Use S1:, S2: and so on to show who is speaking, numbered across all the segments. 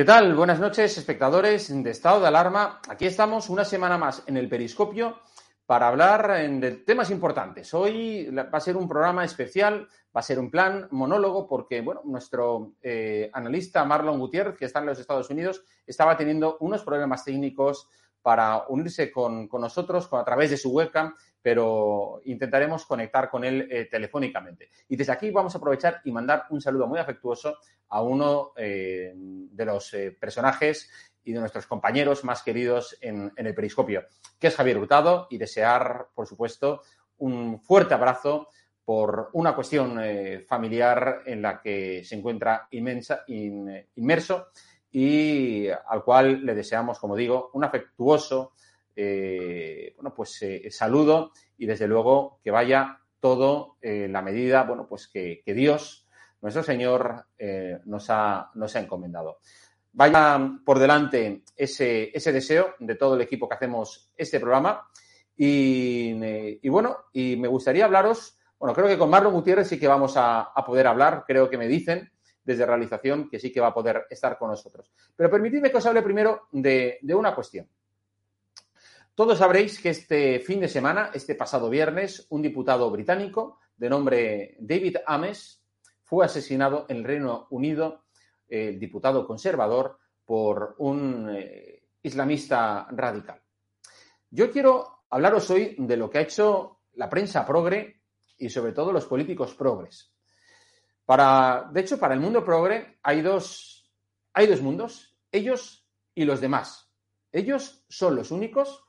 S1: ¿Qué tal? Buenas noches, espectadores de Estado de Alarma. Aquí estamos una semana más en el Periscopio para hablar de temas importantes. Hoy va a ser un programa especial, va a ser un plan monólogo, porque bueno, nuestro eh, analista Marlon Gutiérrez, que está en los Estados Unidos, estaba teniendo unos problemas técnicos para unirse con, nosotros a través de su webcam, pero intentaremos conectar con él eh, telefónicamente. Y desde aquí vamos a aprovechar y mandar un saludo muy afectuoso a uno eh, de los eh, personajes y de nuestros compañeros más queridos en, el periscopio, que es Javier Hurtado, y desear, por supuesto, un fuerte abrazo por una cuestión familiar en la que se encuentra inmensa, inmerso y al cual le deseamos, como digo, un afectuoso eh, bueno, pues, eh, saludo y desde luego que vaya todo en la medida bueno, pues que, Dios, nuestro Señor, eh, nos, ha, nos ha encomendado. Vaya por delante ese, ese deseo de todo el equipo que hacemos este programa. Y, bueno, y me gustaría hablaros, bueno, creo que con Marlon Gutiérrez sí que vamos a, a poder hablar, creo que me dicen, desde realización, que sí que va a poder estar con nosotros. Pero permitidme que os hable primero de, una cuestión. Todos sabréis que este fin de semana, este pasado viernes, un diputado británico de nombre David Ames fue asesinado en el Reino Unido, el diputado conservador, por un eh, islamista radical. Yo quiero hablaros hoy de lo que ha hecho la prensa progre y sobre todo los políticos progres. Para, de hecho, para el mundo progre hay dos, hay dos mundos, ellos y los demás. Ellos son los únicos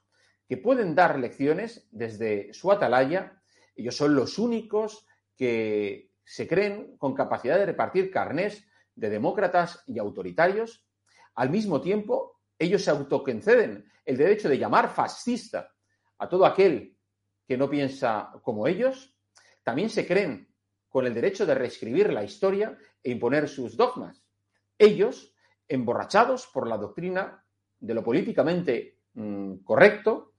S1: que pueden dar lecciones desde su atalaya, ellos son los únicos que se creen con capacidad de repartir carnés de demócratas y autoritarios. Al mismo tiempo, ellos se autoconceden el derecho de llamar fascista a todo aquel que no piensa como ellos. También se creen con el derecho de reescribir la historia e imponer sus dogmas. Ellos, emborrachados por la doctrina de lo políticamente mm, correcto,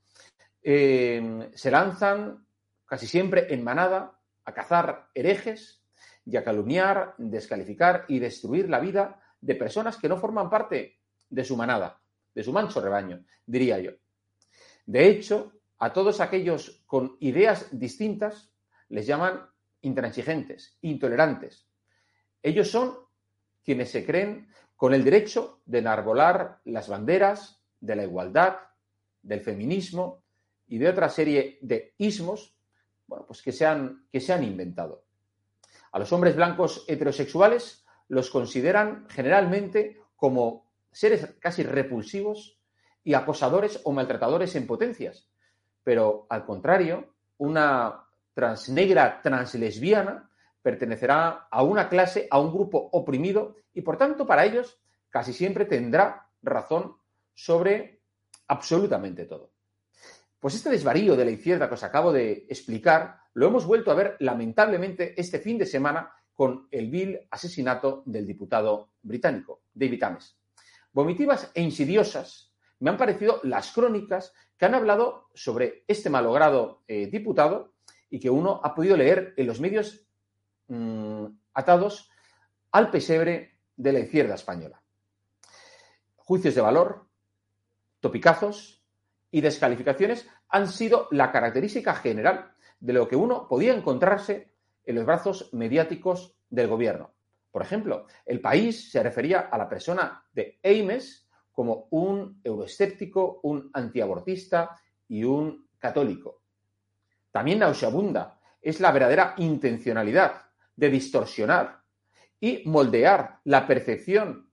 S1: em, se lanzan casi siempre en manada a cazar herejes y a calumniar, descalificar y destruir la vida de personas que no forman parte de su manada, de su mancho rebaño, diría yo. De hecho, a todos aquellos con ideas distintas les llaman intransigentes, intolerantes. Ellos son quienes se creen con el derecho de enarbolar las banderas de la igualdad, del feminismo y de otra serie de ismos bueno, pues que, se han, que se han inventado. A los hombres blancos heterosexuales los consideran generalmente como seres casi repulsivos y acosadores o maltratadores en potencias. Pero al contrario, una transnegra translesbiana pertenecerá a una clase, a un grupo oprimido y por tanto para ellos casi siempre tendrá razón sobre absolutamente todo. Pues este desvarío de la izquierda que os acabo de explicar lo hemos vuelto a ver lamentablemente este fin de semana con el vil asesinato del diputado británico, David Ames. Vomitivas e insidiosas me han parecido las crónicas que han hablado sobre este malogrado eh, diputado y que uno ha podido leer en los medios mm, atados al pesebre de la izquierda española. Juicios de valor, topicazos y descalificaciones han sido la característica general de lo que uno podía encontrarse en los brazos mediáticos del gobierno. Por ejemplo, el país se refería a la persona de Ames como un euroescéptico, un antiabortista y un católico. También nauseabunda es la verdadera intencionalidad de distorsionar y moldear la percepción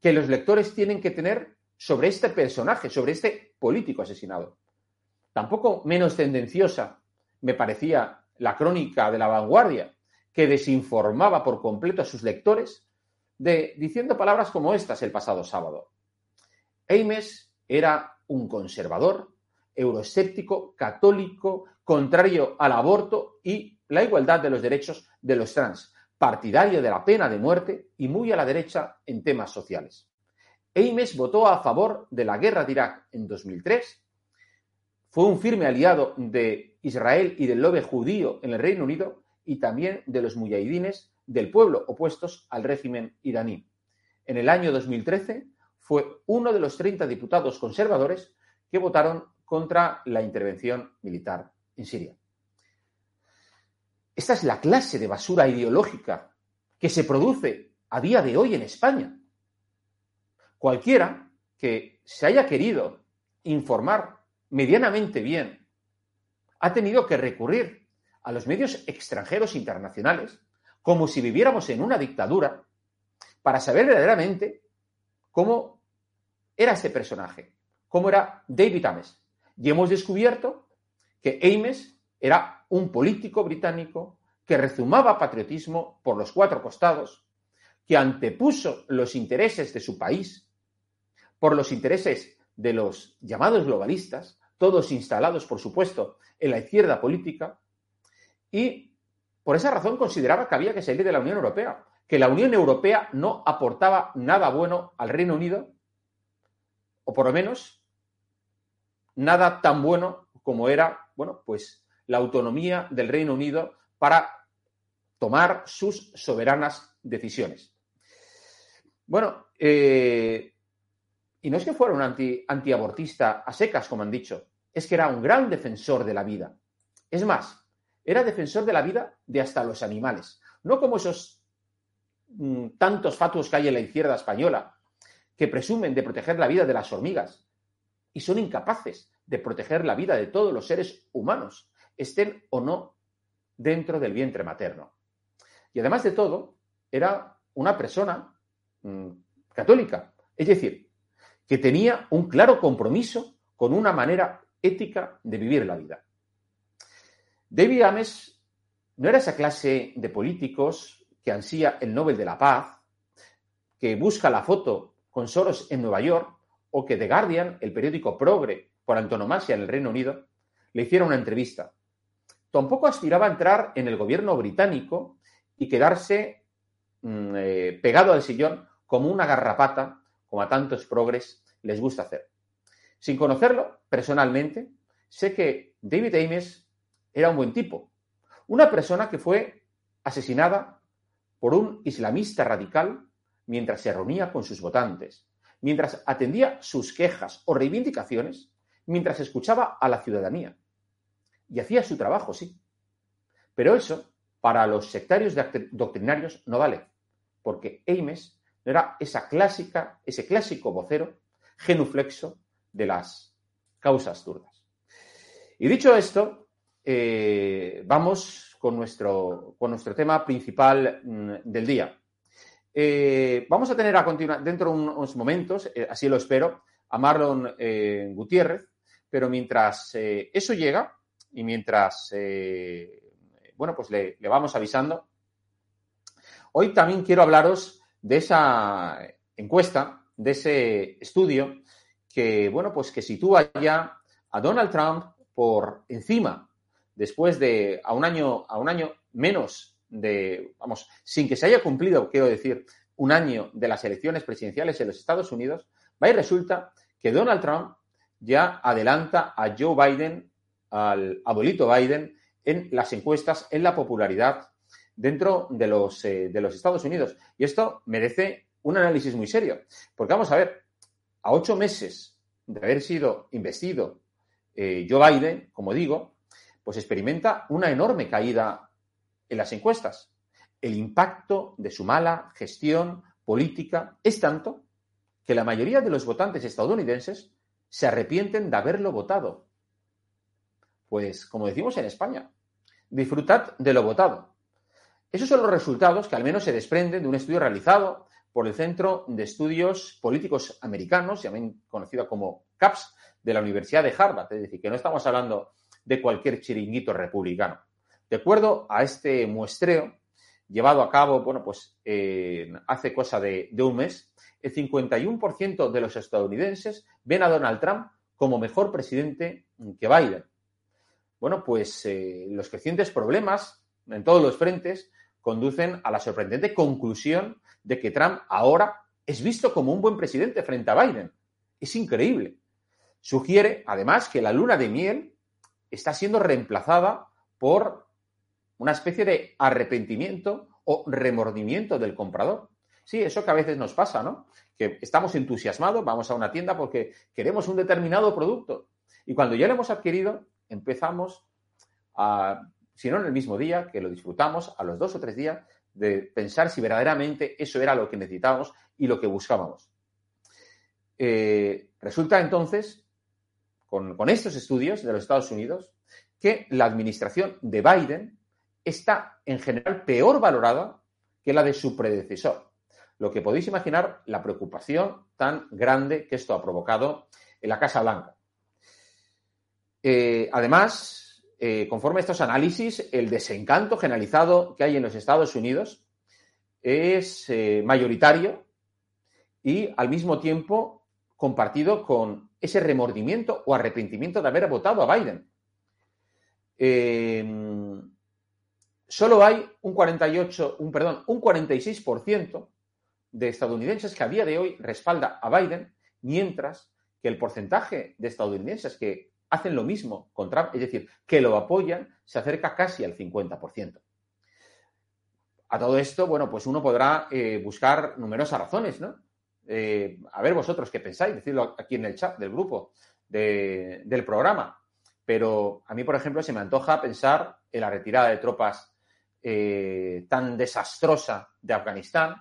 S1: que los lectores tienen que tener sobre este personaje, sobre este político asesinado. Tampoco menos tendenciosa me parecía la crónica de la vanguardia, que desinformaba por completo a sus lectores, de, diciendo palabras como estas el pasado sábado. Ames era un conservador, euroescéptico, católico, contrario al aborto y la igualdad de los derechos de los trans, partidario de la pena de muerte y muy a la derecha en temas sociales. Ames votó a favor de la guerra de Irak en 2003, fue un firme aliado de Israel y del lobby judío en el Reino Unido y también de los muyahidines del pueblo opuestos al régimen iraní. En el año 2013 fue uno de los 30 diputados conservadores que votaron contra la intervención militar en Siria. Esta es la clase de basura ideológica que se produce a día de hoy en España. Cualquiera que se haya querido informar medianamente bien ha tenido que recurrir a los medios extranjeros internacionales como si viviéramos en una dictadura para saber verdaderamente cómo era este personaje, cómo era David Ames. Y hemos descubierto que Ames era un político británico que rezumaba patriotismo por los cuatro costados, que antepuso los intereses de su país por los intereses de los llamados globalistas, todos instalados, por supuesto, en la izquierda política, y por esa razón consideraba que había que salir de la Unión Europea, que la Unión Europea no aportaba nada bueno al Reino Unido, o por lo menos nada tan bueno como era, bueno, pues la autonomía del Reino Unido para tomar sus soberanas decisiones. Bueno, eh, y no es que fuera un anti, antiabortista a secas, como han dicho, es que era un gran defensor de la vida. Es más, era defensor de la vida de hasta los animales, no como esos mm, tantos fatuos que hay en la izquierda española, que presumen de proteger la vida de las hormigas y son incapaces de proteger la vida de todos los seres humanos, estén o no dentro del vientre materno. Y además de todo, era una persona mm, católica, es decir, que tenía un claro compromiso con una manera ética de vivir la vida. David Ames no era esa clase de políticos que ansía el Nobel de la Paz, que busca la foto con Soros en Nueva York, o que The Guardian, el periódico progre por antonomasia en el Reino Unido, le hiciera una entrevista. Tampoco aspiraba a entrar en el gobierno británico y quedarse mm, eh, pegado al sillón como una garrapata como a tantos progres les gusta hacer. Sin conocerlo personalmente, sé que David Ames era un buen tipo, una persona que fue asesinada por un islamista radical mientras se reunía con sus votantes, mientras atendía sus quejas o reivindicaciones, mientras escuchaba a la ciudadanía. Y hacía su trabajo, sí. Pero eso, para los sectarios doctrinarios, no vale, porque Ames era esa clásica, ese clásico vocero genuflexo de las causas zurdas. Y dicho esto, eh, vamos con nuestro, con nuestro tema principal mm, del día. Eh, vamos a tener a continuar dentro de unos momentos, eh, así lo espero, a Marlon Gutiérrez, pero mientras eso llega y mientras, bueno, pues le vamos avisando, hoy también quiero hablaros de esa encuesta, de ese estudio que, bueno, pues que sitúa ya a Donald Trump por encima, después de a un año, a un año menos de, vamos, sin que se haya cumplido, quiero decir, un año de las elecciones presidenciales en los Estados Unidos, va y resulta que Donald Trump ya adelanta a Joe Biden, al abuelito Biden, en las encuestas, en la popularidad dentro de los, eh, de los Estados Unidos. Y esto merece un análisis muy serio, porque vamos a ver, a ocho meses de haber sido investido eh, Joe Biden, como digo, pues experimenta una enorme caída en las encuestas. El impacto de su mala gestión política es tanto que la mayoría de los votantes estadounidenses se arrepienten de haberlo votado. Pues, como decimos en España, disfrutad de lo votado. Esos son los resultados que al menos se desprenden de un estudio realizado por el Centro de Estudios Políticos Americanos, también conocido como CAPS, de la Universidad de Harvard. Es decir, que no estamos hablando de cualquier chiringuito republicano. De acuerdo a este muestreo llevado a cabo, bueno, pues hace cosa de, un mes, el 51% de los estadounidenses ven a Donald Trump como mejor presidente que Biden. Bueno, pues eh, los crecientes problemas en todos los frentes conducen a la sorprendente conclusión de que Trump ahora es visto como un buen presidente frente a Biden. Es increíble. Sugiere, además, que la luna de miel está siendo reemplazada por una especie de arrepentimiento o remordimiento del comprador. Sí, eso que a veces nos pasa, ¿no? Que estamos entusiasmados, vamos a una tienda porque queremos un determinado producto. Y cuando ya lo hemos adquirido, empezamos a, si no en el mismo día, que lo disfrutamos, a los dos o tres días, de pensar si verdaderamente eso era lo que necesitábamos y lo que buscábamos. Eh, resulta entonces, con, estos estudios de los Estados Unidos, que la administración de Biden está en general peor valorada que la de su predecesor. Lo que podéis imaginar la preocupación tan grande que esto ha provocado en la Casa Blanca. Eh, además, eh, conforme a estos análisis, el desencanto generalizado que hay en los Estados Unidos es eh, mayoritario y al mismo tiempo compartido con ese remordimiento o arrepentimiento de haber votado a Biden. Solo hay un 48, un perdón, un 46% de estadounidenses que a día de hoy respalda a Biden, mientras que el porcentaje de estadounidenses que hacen lo mismo con Trump, es decir, que lo apoyan, se acerca casi al 50%. A todo esto, bueno, pues uno podrá eh, buscar numerosas razones, ¿no? Eh, a ver vosotros qué pensáis, decirlo aquí en el chat del grupo del programa. Pero a mí, por ejemplo, se me antoja pensar en la retirada de tropas eh, tan desastrosa de Afganistán,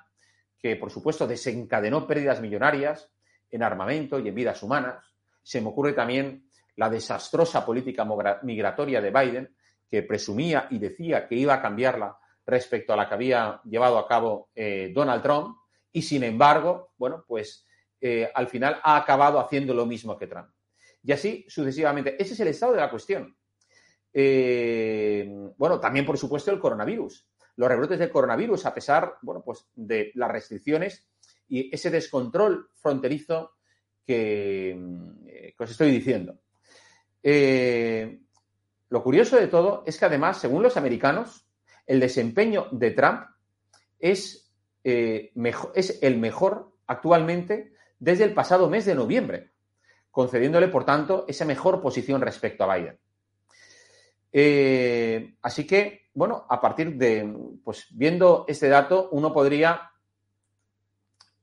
S1: que por supuesto desencadenó pérdidas millonarias en armamento y en vidas humanas. Se me ocurre también la desastrosa política migratoria de Biden, que presumía y decía que iba a cambiarla respecto a la que había llevado a cabo eh, Donald Trump, y sin embargo, bueno, pues eh, al final ha acabado haciendo lo mismo que Trump. Y así sucesivamente. Ese es el estado de la cuestión. Eh, bueno, también, por supuesto, el coronavirus. Los rebrotes del coronavirus, a pesar, bueno, pues de las restricciones y ese descontrol fronterizo que, eh, os estoy diciendo. Eh, lo curioso de todo es que además, según los americanos, el desempeño de Trump es, es el mejor actualmente desde el pasado mes de noviembre, concediéndole, por tanto, esa mejor posición respecto a Biden. Eh, así que, bueno, a partir de, pues viendo este dato, uno podría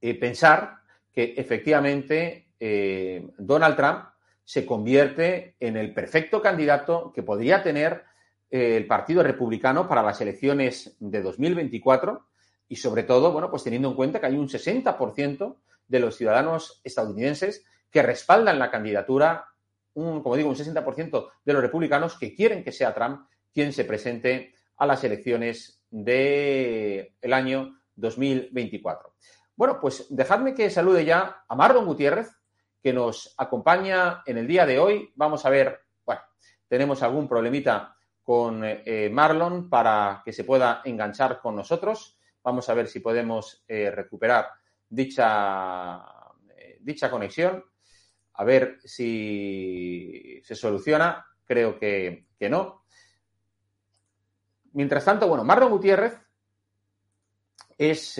S1: eh, pensar que efectivamente eh, Donald Trump se convierte en el perfecto candidato que podría tener el Partido Republicano para las elecciones de 2024 y sobre todo, bueno, pues teniendo en cuenta que hay un 60% de los ciudadanos estadounidenses que respaldan la candidatura un, como digo, un 60% de los republicanos que quieren que sea Trump quien se presente a las elecciones del el año 2024. Bueno, pues dejadme que salude ya a Marlon Gutiérrez, que nos acompaña en el día de hoy. Vamos a ver, bueno, tenemos algún problemita con eh, Marlon para que se pueda enganchar con nosotros. Vamos a ver si podemos eh, recuperar dicha, eh, dicha conexión. A ver si se soluciona. Creo que, que no. Mientras tanto, bueno, Marlon Gutiérrez es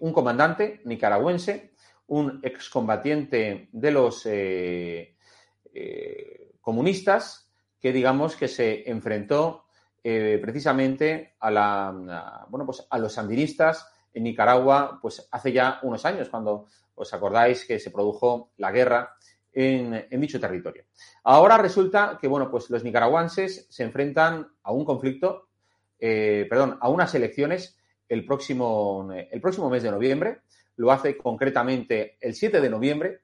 S1: un comandante nicaragüense, un excombatiente de los eh, eh, comunistas que digamos que se enfrentó precisamente a, la, bueno, pues a los sandinistas en Nicaragua pues hace ya unos años, cuando os acordáis que se produjo la guerra en, en, dicho territorio. Ahora resulta que, bueno, pues los nicaragüenses se enfrentan a un conflicto, perdón, a unas elecciones el próximo, el próximo mes de noviembre. Lo hace concretamente el 7 de noviembre.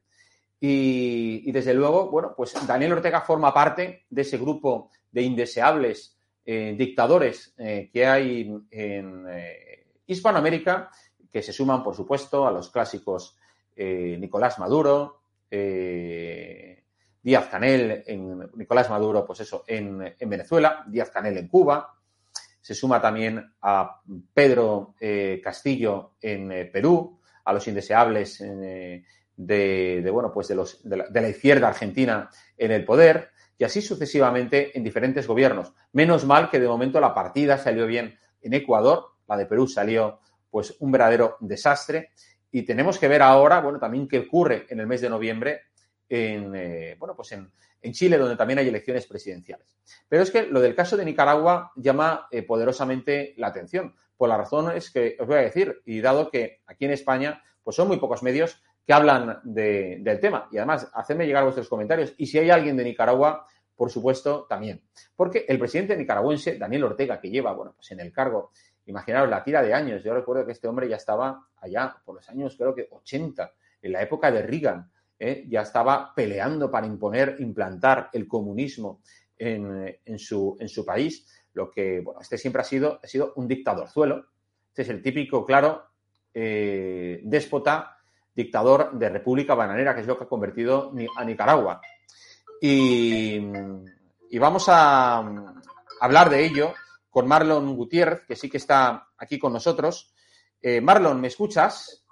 S1: Y, desde luego, bueno, pues Daniel Ortega forma parte de ese grupo de indeseables eh, dictadores eh, que hay en eh, Hispanoamérica, que se suman, por supuesto, a los clásicos Nicolás Maduro, Díaz Canel, en, Nicolás Maduro, pues eso, en, en Venezuela, Díaz Canel en Cuba, se suma también a Pedro Castillo en Perú, a los indeseables eh, de, bueno, pues de, los, de, la, izquierda argentina en el poder, y así sucesivamente en diferentes gobiernos. Menos mal que de momento la partida salió bien en Ecuador, la de Perú salió pues un verdadero desastre, y tenemos que ver ahora, bueno, también qué ocurre en el mes de noviembre en, bueno, pues en, en Chile, donde también hay elecciones presidenciales. Pero es que lo del caso de Nicaragua llama eh, poderosamente la atención, por la razón es que os voy a decir, y dado que aquí en España pues son muy pocos medios que hablan de, del tema. Y además, hacedme llegar vuestros comentarios. Y si hay alguien de Nicaragua, por supuesto, también. Porque el presidente nicaragüense, Daniel Ortega, que lleva, bueno, pues en el cargo, imaginaros la tira de años. Yo recuerdo que este hombre ya estaba allá por los años, creo que 80, en la época de Reagan. ¿eh? ya estaba peleando para imponer, implantar el comunismo en, en, su, en su país, lo que, bueno, este siempre ha sido, ha sido un dictadorzuelo. Este es el típico, claro, eh, déspota, dictador de República Bananera, que es lo que ha convertido a Nicaragua. Y, vamos a, a hablar de ello con Marlon Gutiérrez, que sí que está aquí con nosotros. Eh, Marlon, ¿me escuchas?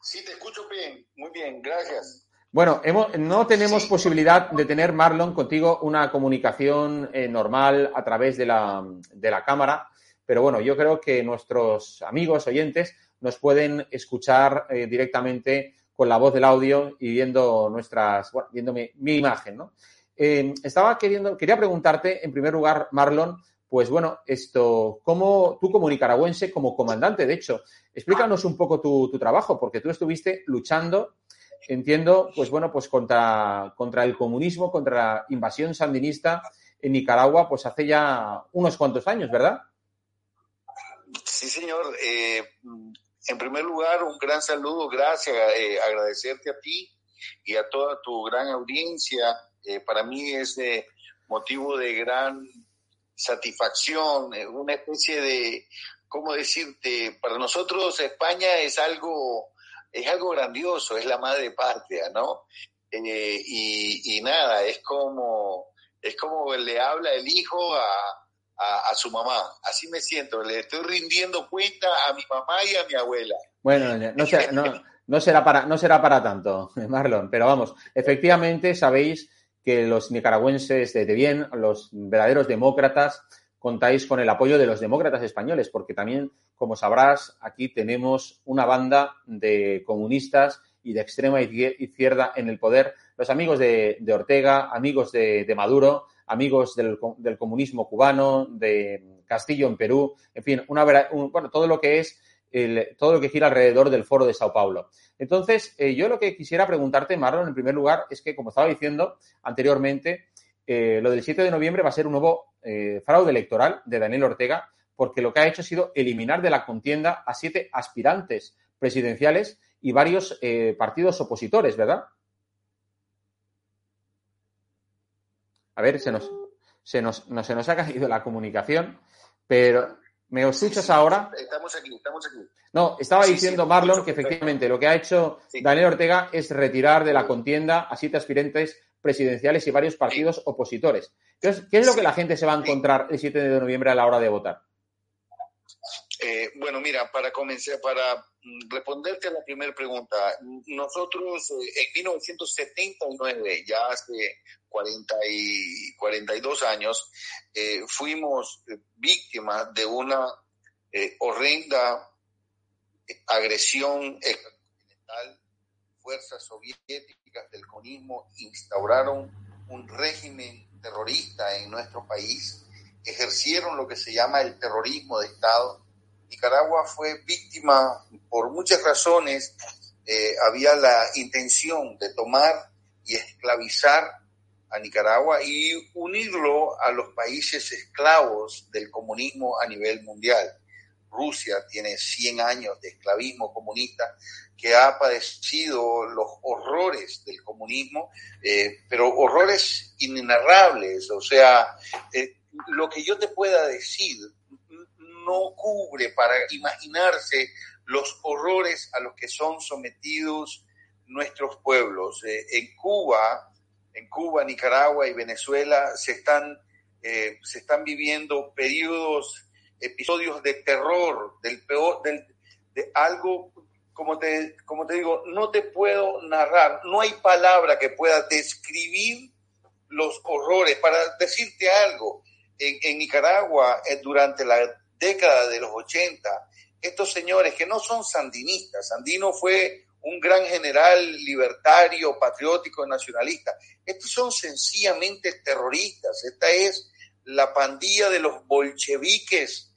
S2: Sí, te escucho bien. Muy bien, gracias.
S1: Bueno, hemos, no tenemos sí. posibilidad de tener, Marlon, contigo una comunicación eh, normal a través de la, de la cámara, pero bueno, yo creo que nuestros amigos oyentes nos pueden escuchar eh, directamente con la voz del audio y viendo nuestras, bueno, viendo mi, mi imagen, ¿no? Eh, estaba queriendo, quería preguntarte, en primer lugar, Marlon, pues bueno, esto, ¿cómo tú como nicaragüense, como comandante, de hecho, explícanos un poco tu, tu trabajo, porque tú estuviste luchando, entiendo, pues bueno, pues contra, contra el comunismo, contra la invasión sandinista en Nicaragua, pues hace ya unos cuantos años, ¿verdad?
S2: Sí, señor. Eh, en primer lugar, un gran saludo, gracias, eh, agradecerte a ti y a toda tu gran audiencia. Eh, para mí es motivo de gran satisfacción, una especie de, ¿cómo decirte? Para nosotros España es algo, es algo grandioso, es la madre patria, ¿no? Eh, y, nada, es como, es como le habla el hijo a, a, su mamá. Así me siento, le estoy rindiendo cuenta a mi mamá y a mi abuela.
S1: Bueno, no, será, no, no será, para, no será para tanto, Marlon, pero vamos, efectivamente sabéis que los nicaragüenses de bien, los verdaderos demócratas, contáis con el apoyo de los demócratas españoles, porque también, como sabrás, aquí tenemos una banda de comunistas y de extrema izquierda en el poder, los amigos de, Ortega, amigos de, Maduro, amigos del, del, comunismo cubano, de Castillo en Perú, en fin, una, un, bueno, todo lo que es el, todo lo que gira alrededor del foro de Sao Paulo. Entonces, eh, yo lo que quisiera preguntarte, Marlon, en primer lugar, es que, como estaba diciendo anteriormente, eh, lo del 7 de noviembre va a ser un nuevo eh, fraude electoral de Daniel Ortega, porque lo que ha hecho ha sido eliminar de la contienda a siete aspirantes presidenciales y varios eh, partidos opositores, ¿verdad? A ver, se nos, se nos, no, se nos ha caído la comunicación, pero ¿Me escuchas ahora?
S2: Estamos aquí, estamos aquí.
S1: No, estaba
S2: Sí,
S1: diciendo
S2: sí,
S1: Marlon que efectivamente lo que ha hecho
S2: Sí.
S1: Daniel Ortega es retirar de la contienda a siete aspirantes presidenciales y varios partidos opositores. ¿qué es lo que la gente se va a encontrar el 7 de noviembre a la hora de votar?
S2: Eh, bueno, mira, para comenzar, para mm, responderte a la primera pregunta, nosotros eh, en 1979, ya hace 40 y 42 años, eh, fuimos eh, víctimas de una horrenda agresión extracontinental. Fuerzas del comunismo instauraron un régimen terrorista en nuestro país, ejercieron lo que se llama el terrorismo de Estado. Nicaragua fue víctima por muchas razones. Eh, había la intención de tomar y esclavizar a Nicaragua y unirlo a los países esclavos del comunismo a nivel mundial. Rusia tiene 100 años de esclavismo comunista que ha padecido los horrores del comunismo, eh, pero horrores inenarrables. O sea, eh, lo que yo te pueda decir no cubre para imaginarse los horrores a los que son sometidos nuestros pueblos. Eh, en Cuba, en Cuba, Nicaragua y Venezuela se están, se están viviendo periodos, episodios de terror, del peor, del, de algo, como te, como te digo, no te puedo narrar, no hay palabra que pueda describir los horrores. Para decirte algo, en, en Nicaragua, eh, durante la década de los 80, estos señores que no son sandinistas, Sandino fue un gran general libertario, patriótico, nacionalista, estos son sencillamente terroristas, esta es la pandilla de los bolcheviques,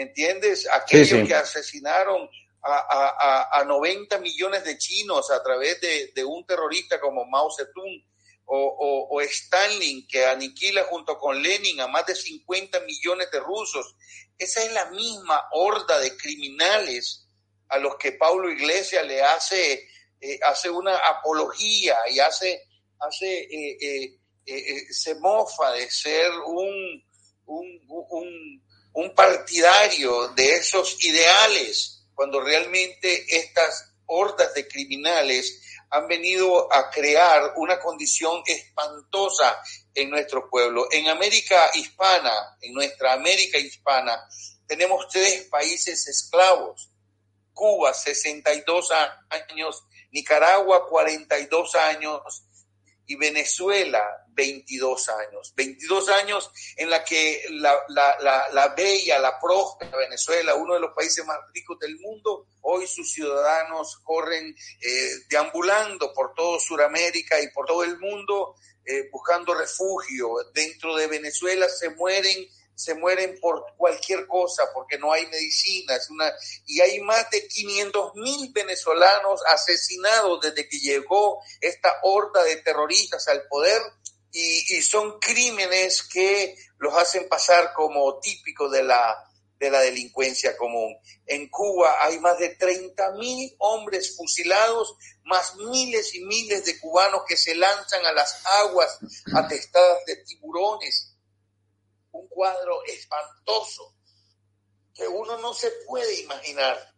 S2: ¿me entiendes? Aquellos
S1: Sí, sí.
S2: que asesinaron a, a, a, a 90 millones de chinos a través de, de un terrorista como Mao Zedong, o, o, o, Stalin, que aniquila junto con Lenin a más de 50 millones de rusos. Esa es la misma horda de criminales a los que Paulo Iglesias le hace, eh, hace una apología y hace, hace eh, eh, eh se mofa de ser un, un, un, un partidario de esos ideales, cuando realmente estas hordas de criminales han venido a crear una condición espantosa en nuestro pueblo. En América hispana, en nuestra América hispana, tenemos tres países esclavos. Cuba, 62 años, Nicaragua, 42 años y Venezuela, 22 años. 22 años en la que la, la, la, la bella, la próspera Venezuela, uno de los países más ricos del mundo, hoy sus ciudadanos corren eh, deambulando por todo Sudamérica y por todo el mundo eh, buscando refugio. Dentro de Venezuela se mueren se mueren por cualquier cosa porque no hay medicinas una, y hay más de 500 mil venezolanos asesinados desde que llegó esta horda de terroristas al poder y, y son crímenes que los hacen pasar como típicos de la, de la delincuencia común. En Cuba hay más de 30 mil hombres fusilados, más miles y miles de cubanos que se lanzan a las aguas atestadas de tiburones. Un cuadro espantoso que uno no se puede imaginar.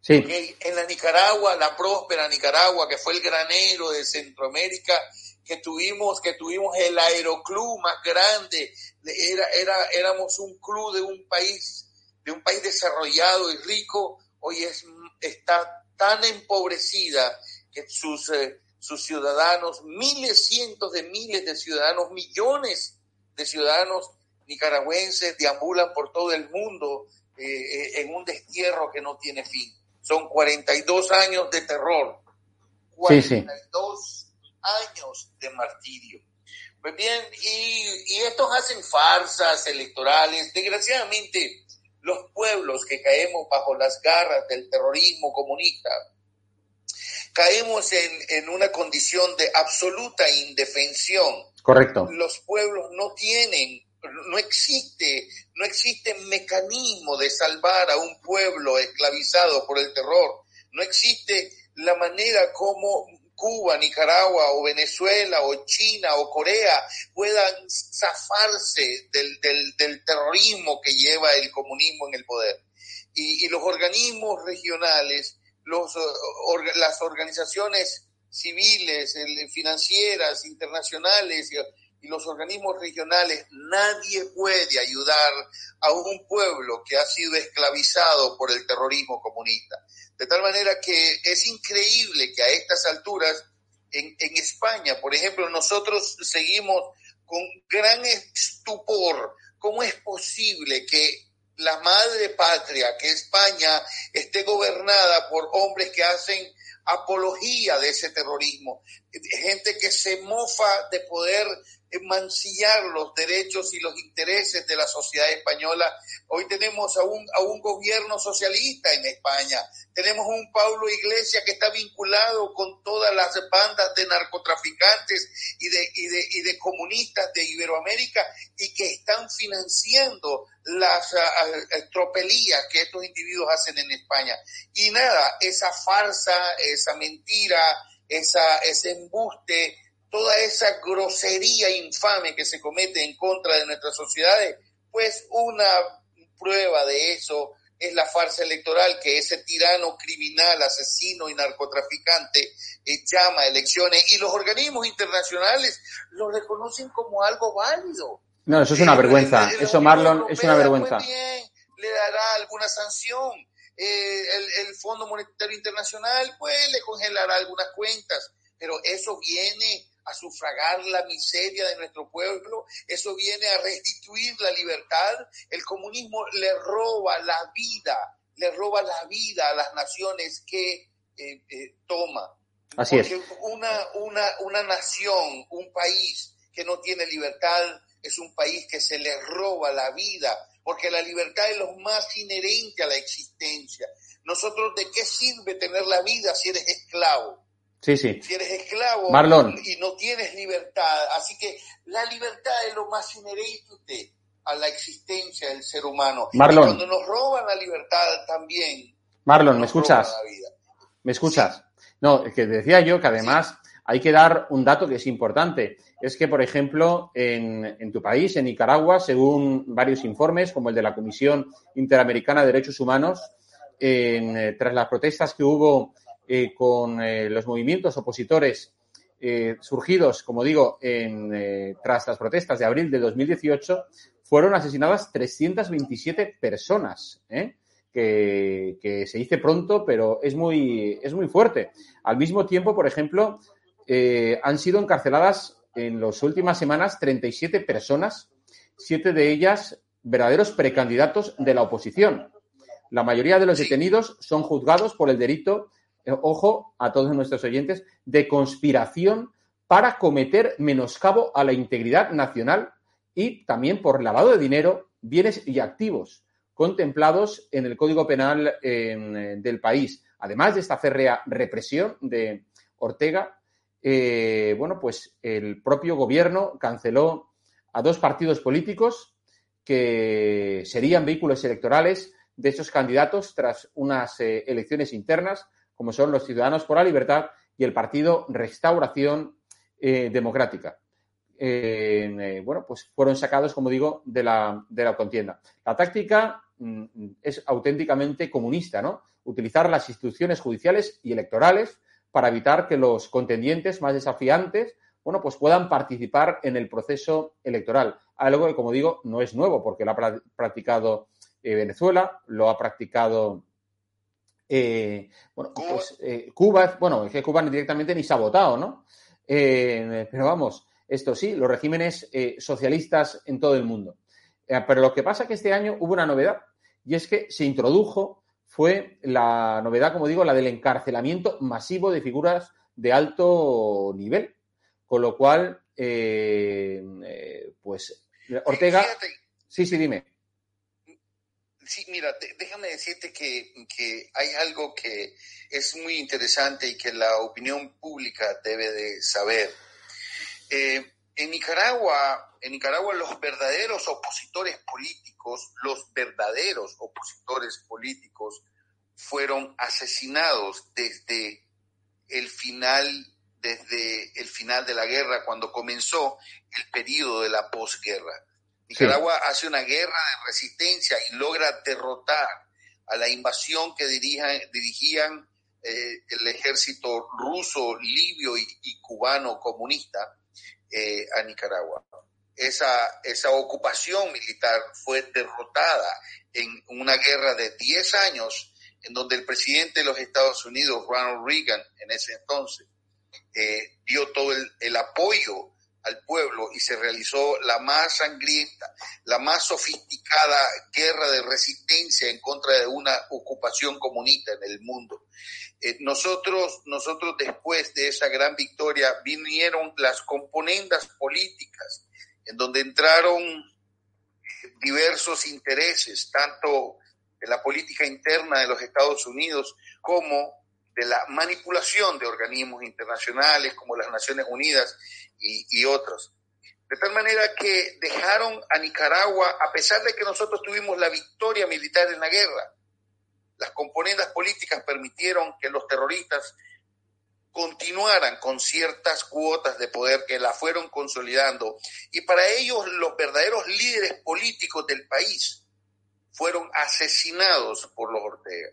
S1: Sí.
S2: En la Nicaragua, la próspera Nicaragua, que fue el granero de Centroamérica, que tuvimos, que tuvimos el aeroclub más grande, era, era, éramos un club de un país, de un país desarrollado y rico, hoy es, está tan empobrecida que sus, eh, sus ciudadanos, miles, cientos de miles de ciudadanos, millones de ciudadanos nicaragüenses deambulan por todo el mundo eh, en un destierro que no tiene fin. Son 42 años de terror, 42 sí, sí. años de martirio. Pues bien, y, y, estos hacen farsas electorales. Desgraciadamente, los pueblos que caemos bajo las garras del terrorismo comunista, caemos en, en una condición de absoluta indefensión.
S1: Correcto.
S2: Los pueblos no tienen no existe, no existe mecanismo de salvar a un pueblo esclavizado por el terror. No existe la manera como, Cuba, Nicaragua o Venezuela o China o Corea puedan zafarse del, del, terrorismo que lleva el comunismo en el poder. Y, y los organismos regionales, los, las organizaciones civiles, financieras, internacionales y los organismos regionales, nadie puede ayudar a un pueblo que ha sido esclavizado por el terrorismo comunista. De tal manera que es increíble que a estas alturas, en, España, por ejemplo, nosotros seguimos con gran estupor cómo es posible que la madre patria, que España, esté gobernada por hombres que hacen apología de ese terrorismo, gente que se mofa de poder mancillar los derechos y los intereses de la sociedad española. Hoy tenemos a un, a un gobierno socialista en España, tenemos un Pablo Iglesias que está vinculado con todas las bandas de narcotraficantes y de, y de, y de comunistas de Iberoamérica y que están financiando las tropelías que estos individuos hacen en España. Y nada, esa farsa, esa mentira, esa, ese embuste, toda esa grosería infame que se comete en contra de nuestras sociedades, pues una prueba de eso es la farsa electoral que ese tirano criminal, asesino y narcotraficante eh, llama a elecciones y los organismos internacionales lo reconocen como algo válido.
S1: No, eso es una vergüenza. eso, Marlon, es una vergüenza.
S2: le dará alguna sanción. Eh, el, el Fondo Monetario Internacional, pues, le congelará algunas cuentas. Pero eso viene a sufragar la miseria de nuestro pueblo, eso viene a restituir la libertad. El comunismo le roba la vida, le roba la vida a las naciones que eh, eh, toma.
S1: Así
S2: Porque Una, una, una nación, un país que no tiene libertad es un país que se le roba la vida, porque la libertad es lo más inherente a la existencia. Nosotros, ¿de qué sirve tener la vida si eres esclavo?
S1: Sí, sí.
S2: Si eres esclavo
S1: Marlon.
S2: y no tienes libertad. Así que la libertad es lo más inherente a la existencia del ser humano.
S1: Marlon.
S2: Y cuando nos roban la libertad también.
S1: Marlon, ¿me escuchas? ¿Me escuchas? No, es que decía yo que además hay que dar un dato que es importante. Es que, por ejemplo, en, en, tu país, en Nicaragua, según varios informes, como el de la Comisión Interamericana de Derechos Humanos, en, eh, tras las protestas que hubo eh, con eh, los movimientos opositores eh, surgidos, como digo, en, tras las protestas de abril de 2018, fueron asesinadas 327 personas, que, que, se dice pronto, pero es muy, es muy fuerte. Al mismo tiempo, por ejemplo, han sido encarceladas en las últimas semanas 37 personas, siete de ellas verdaderos precandidatos de la oposición. La mayoría de los detenidos son juzgados por el delito ojo a todos nuestros oyentes, de conspiración para cometer menoscabo a la integridad nacional y también por lavado de dinero, bienes y activos contemplados en el Código Penal eh, del país. Además de esta férrea represión de Ortega, eh, bueno, pues el propio gobierno canceló a dos partidos políticos que serían vehículos electorales de esos candidatos tras unas eh, elecciones internas como son los Ciudadanos por la Libertad y el Partido Restauración eh, Democrática. Eh, bueno, pues fueron sacados, como digo, de la, de la contienda. La táctica mm, es auténticamente comunista, ¿no? Utilizar las instituciones judiciales y electorales para evitar que los contendientes más desafiantes, bueno, pues puedan participar en el proceso electoral. Algo que, como digo, no es nuevo, porque lo ha practicado eh, Venezuela, lo ha practicado eh, bueno, Cuba. Pues, eh, Cuba, bueno, es que Cuba directamente ni se ha votado, ¿no? Eh, pero vamos, esto sí, los regímenes eh, socialistas en todo el mundo. Pero lo que pasa es que este año hubo una novedad y es que se introdujo, fue la novedad, como digo, la del encarcelamiento masivo de figuras de alto nivel. Con lo cual, pues, Ortega. Sí, sí, dime.
S2: Sí, mira, déjame decirte que, que, hay algo que es muy interesante y que la opinión pública debe de saber. Eh, en Nicaragua, en Nicaragua los verdaderos opositores políticos, los verdaderos opositores políticos fueron asesinados desde el final desde el final de la guerra, cuando comenzó el periodo de la posguerra. Nicaragua hace una guerra de resistencia y logra derrotar a la invasión que dirigían eh, el ejército ruso, libio y, cubano comunista eh, a Nicaragua. Esa, ocupación militar fue derrotada en una guerra de 10 años en donde el presidente de los Estados Unidos, Ronald Reagan, en ese entonces, eh, dio todo el, apoyo al pueblo y se realizó la más sangrienta, la más sofisticada guerra de resistencia en contra de una ocupación comunista en el mundo. Eh, nosotros, nosotros después de esa gran victoria vinieron las componendas políticas en donde entraron diversos intereses, tanto de la política interna de los Estados Unidos como de la manipulación de organismos internacionales como las Naciones Unidas y, otros. De tal manera que dejaron a Nicaragua, a pesar de que nosotros tuvimos la victoria militar en la guerra, las componentes políticas permitieron que los terroristas continuaran con ciertas cuotas de poder que la fueron consolidando. Y para ellos los verdaderos líderes políticos del país fueron asesinados por los Ortega,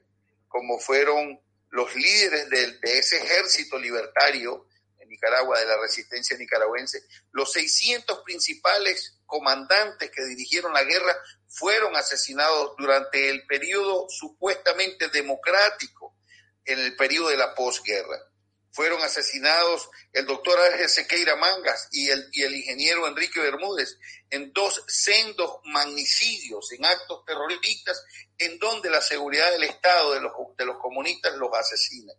S2: como fueron los líderes de, ese ejército libertario en Nicaragua, de la resistencia nicaragüense, los 600 principales comandantes que dirigieron la guerra fueron asesinados durante el periodo supuestamente democrático, en el periodo de la posguerra fueron asesinados el doctor Ángel Sequeira Mangas y el, y el ingeniero Enrique Bermúdez en dos sendos magnicidios, en actos terroristas, en donde la seguridad del Estado de los, de los comunistas los asesina.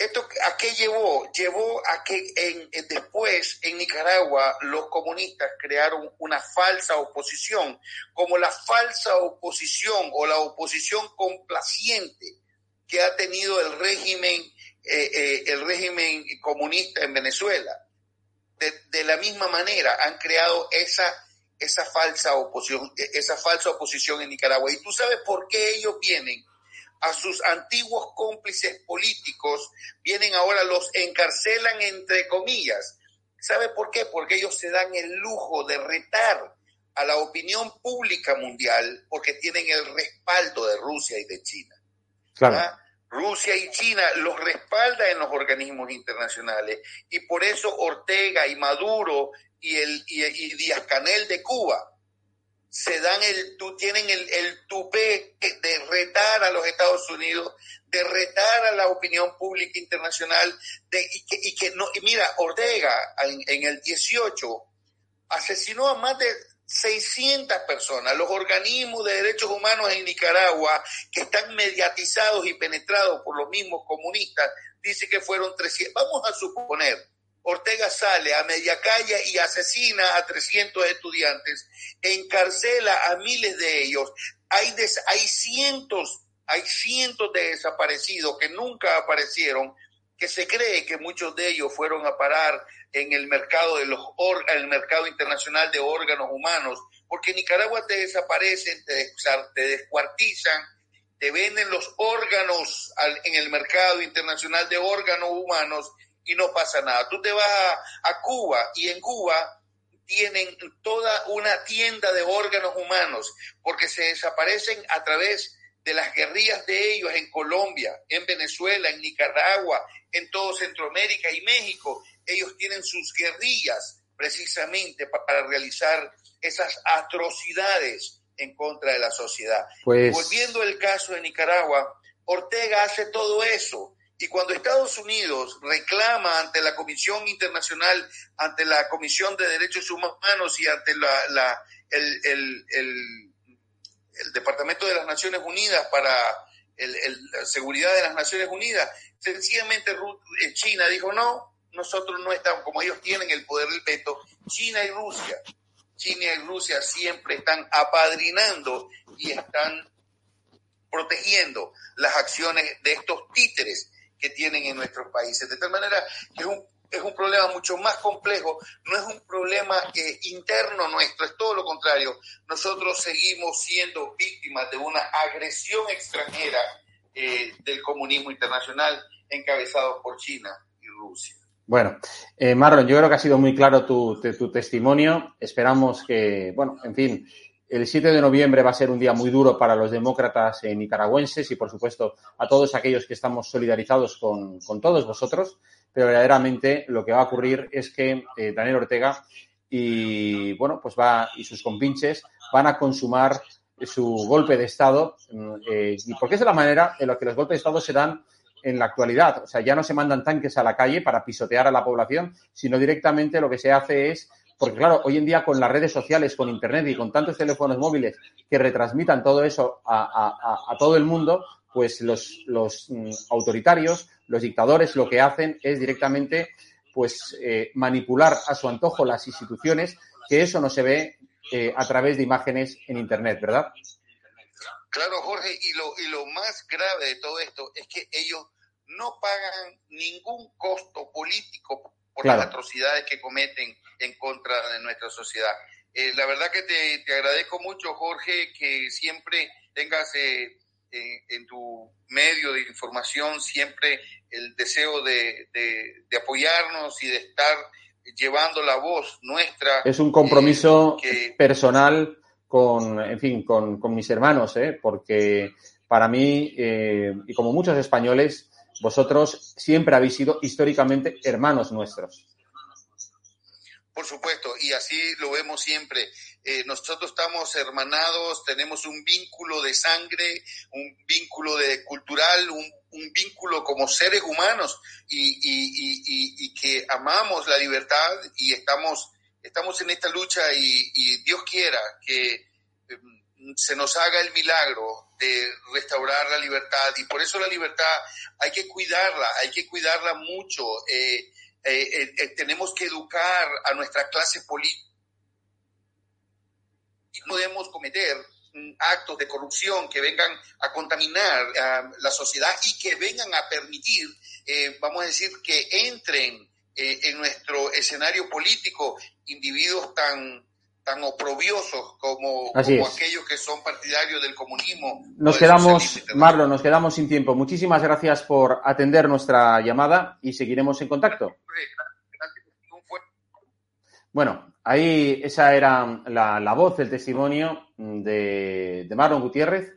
S2: ¿Esto a qué llevó? Llevó a que en, después en Nicaragua los comunistas crearon una falsa oposición, como la falsa oposición o la oposición complaciente que ha tenido el régimen eh, eh, el régimen comunista en Venezuela. De, la misma manera han creado esa, esa falsa oposición, esa falsa oposición en Nicaragua. Y tú sabes por qué ellos vienen a sus antiguos cómplices políticos, vienen ahora, los encarcelan entre comillas. ¿Sabe por qué? Porque ellos se dan el lujo de retar a la opinión pública mundial porque tienen el respaldo de Rusia y de China. Claro. Rusia y China los respalda en los organismos internacionales. Y por eso Ortega y Maduro y, el, y, Díaz Canel de Cuba se dan el, tienen el, el tupé de retar a los Estados Unidos, de retar a la opinión pública internacional, de, y, que, y que no, y mira, Ortega en el 18 asesinó a más de 600 personas, los organismos de derechos humanos en Nicaragua, que están mediatizados y penetrados por los mismos comunistas, dice que fueron 300. Vamos a suponer, Ortega sale a media calle y asesina a 300 estudiantes, encarcela a miles de ellos. Hay, hay cientos, hay cientos de desaparecidos que nunca aparecieron, que se cree que muchos de ellos fueron a parar en el mercado de los el mercado internacional de órganos humanos, porque en Nicaragua te desaparecen, te, te descuartizan, te venden los órganos en el mercado internacional de órganos humanos y no pasa nada. Tú te vas a Cuba y en Cuba tienen toda una tienda de órganos humanos porque se desaparecen a través de las guerrillas de ellos en Colombia, en Venezuela, en Nicaragua, en todo Centroamérica y México. Ellos tienen sus guerrillas precisamente para realizar esas atrocidades en contra de la sociedad. Pues... Volviendo al caso de Nicaragua, Ortega hace todo eso. Y cuando Estados Unidos reclama ante la Comisión Internacional, ante la Comisión de Derechos Humanos y ante la, el, el el Departamento de las Naciones Unidas para la seguridad de las Naciones Unidas. Sencillamente eh, China dijo, no, nosotros no estamos, como ellos tienen el poder del veto, China y Rusia, China y Rusia siempre están apadrinando y están protegiendo las acciones de estos títeres que tienen en nuestros países. De tal manera que es un es un problema mucho más complejo, no es un problema eh, interno nuestro, es todo lo contrario. Nosotros seguimos siendo víctimas de una agresión extranjera eh, del comunismo internacional encabezado por China y Rusia.
S1: Bueno, eh, Marlon, yo creo que ha sido muy claro tu, tu, testimonio. Esperamos que, bueno, en fin, el 7 de noviembre va a ser un día muy duro para los demócratas nicaragüenses y, por supuesto, a todos aquellos que estamos solidarizados con, con todos vosotros. Pero verdaderamente lo que va a ocurrir es que eh, Daniel Ortega y, bueno, pues va, y sus compinches van a consumar su golpe de Estado, mm, eh, y porque es la manera en la que los golpes de Estado se dan en la actualidad. O sea, ya no se mandan tanques a la calle para pisotear a la población, sino directamente lo que se hace es, porque claro, hoy en día con las redes sociales, con Internet y con tantos teléfonos móviles que retransmitan todo eso a, todo el mundo, pues los, los, mm, autoritarios, los dictadores, lo que hacen es directamente pues eh, manipular a su antojo las instituciones, que eso no se ve eh, a través de imágenes en Internet, ¿verdad?
S2: Claro, Jorge, y lo, y lo más grave de todo esto es que ellos no pagan ningún costo político por las atrocidades que cometen en contra de nuestra sociedad. Eh, la verdad que te, agradezco mucho, Jorge, que siempre tengas eh, en tu medio de información siempre el deseo de, de, apoyarnos y de estar llevando la voz nuestra.
S1: Es un compromiso eh, personal con, en fin, con, con mis hermanos, ¿eh? porque para mí, eh, y como muchos españoles, vosotros siempre habéis sido históricamente hermanos nuestros.
S2: Por supuesto, y así lo vemos siempre. Eh, nosotros estamos hermanados, tenemos un vínculo de sangre, un vínculo de cultural, un, un vínculo como seres humanos y, y, y, y, que amamos la libertad y estamos estamos en esta lucha y, Dios quiera que em, se nos haga el milagro de restaurar la libertad y por eso la libertad hay que cuidarla, hay que cuidarla mucho. Eh, eh, eh, tenemos que educar a nuestra clase política. No podemos cometer actos de corrupción que vengan a contaminar la sociedad y que vengan a permitir, vamos a decir, que entren en nuestro escenario político individuos tan, tan oprobiosos como, aquellos que son partidarios del comunismo.
S1: Nos quedamos, Marlon, nos quedamos sin tiempo. Muchísimas gracias por atender nuestra llamada y seguiremos en contacto. Bueno, ahí esa era la, voz, el testimonio de, Marlon Gutiérrez,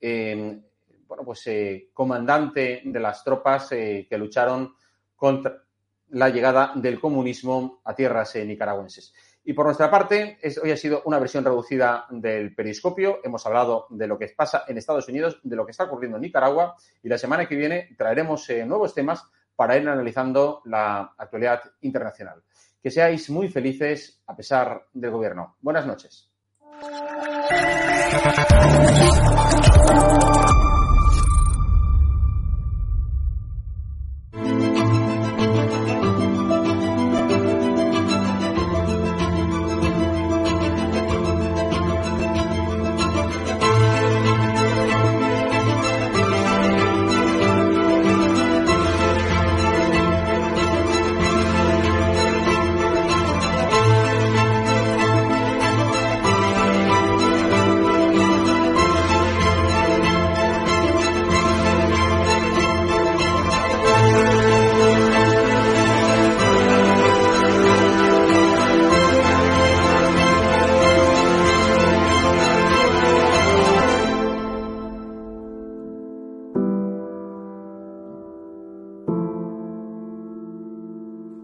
S1: eh, bueno, pues eh, comandante de las tropas eh, que lucharon contra, la llegada del comunismo a tierras nicaragüenses. Y por nuestra parte, hoy ha sido una versión reducida del periscopio. Hemos hablado de lo que pasa en Estados Unidos, de lo que está ocurriendo en Nicaragua y la semana que viene traeremos eh, nuevos temas para ir analizando la actualidad internacional. Que seáis muy felices a pesar del gobierno. Buenas noches.